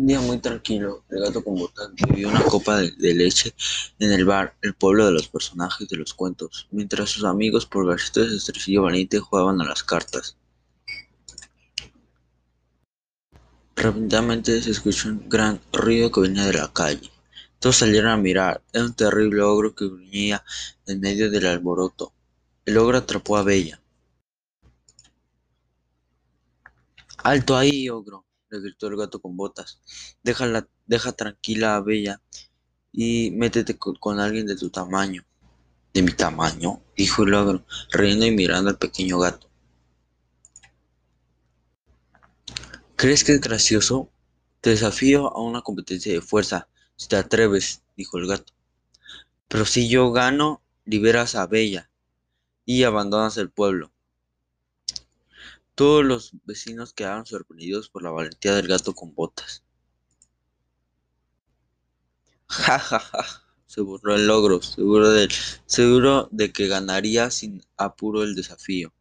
Un día muy tranquilo, el gato con botas bebió una copa de, de leche en el bar El pueblo de los personajes de los cuentos, mientras sus amigos Pulgarcito y Estrecillo Valiente jugaban a las cartas. Repentinamente se escuchó un gran ruido que venía de la calle. Todos salieron a mirar. Era un terrible ogro que gruñía en medio del alboroto. El ogro atrapó a Bella. ¡Alto ahí, ogro! Le gritó el gato con botas. Déjala, deja tranquila a Bella y métete con, alguien de tu tamaño. ¿De mi tamaño? dijo el ogro, riendo y mirando al pequeño gato. ¿Crees que es gracioso? Te desafío a una competencia de fuerza, si te atreves, dijo el gato. Pero si yo gano, liberas a Bella y abandonas el pueblo. Todos los vecinos quedaron sorprendidos por la valentía del gato con botas. Ja, ja, ja, se burló el ogro, seguro de, seguro de que ganaría sin apuro el desafío.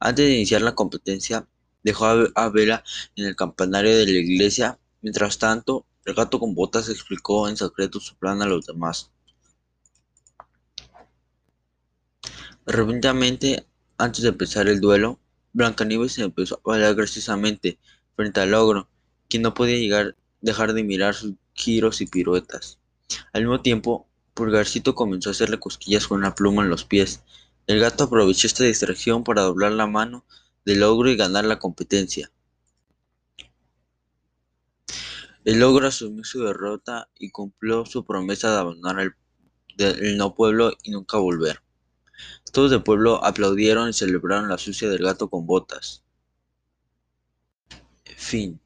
Antes de iniciar la competencia, dejó a, a Bella en el campanario de la iglesia. Mientras tanto, el gato con botas explicó en secreto su plan a los demás. Repentinamente, antes de empezar el duelo, Blancanieves se empezó a bailar graciosamente frente al ogro, quien no podía llegar, dejar de mirar sus giros y piruetas. Al mismo tiempo, Pulgarcito comenzó a hacerle cosquillas con una pluma en los pies. El gato aprovechó esta distracción para doblar la mano del ogro y ganar la competencia. El ogro asumió su derrota y cumplió su promesa de abandonar el no pueblo y nunca volver. Todos del pueblo aplaudieron y celebraron la sucia del gato con botas. Fin.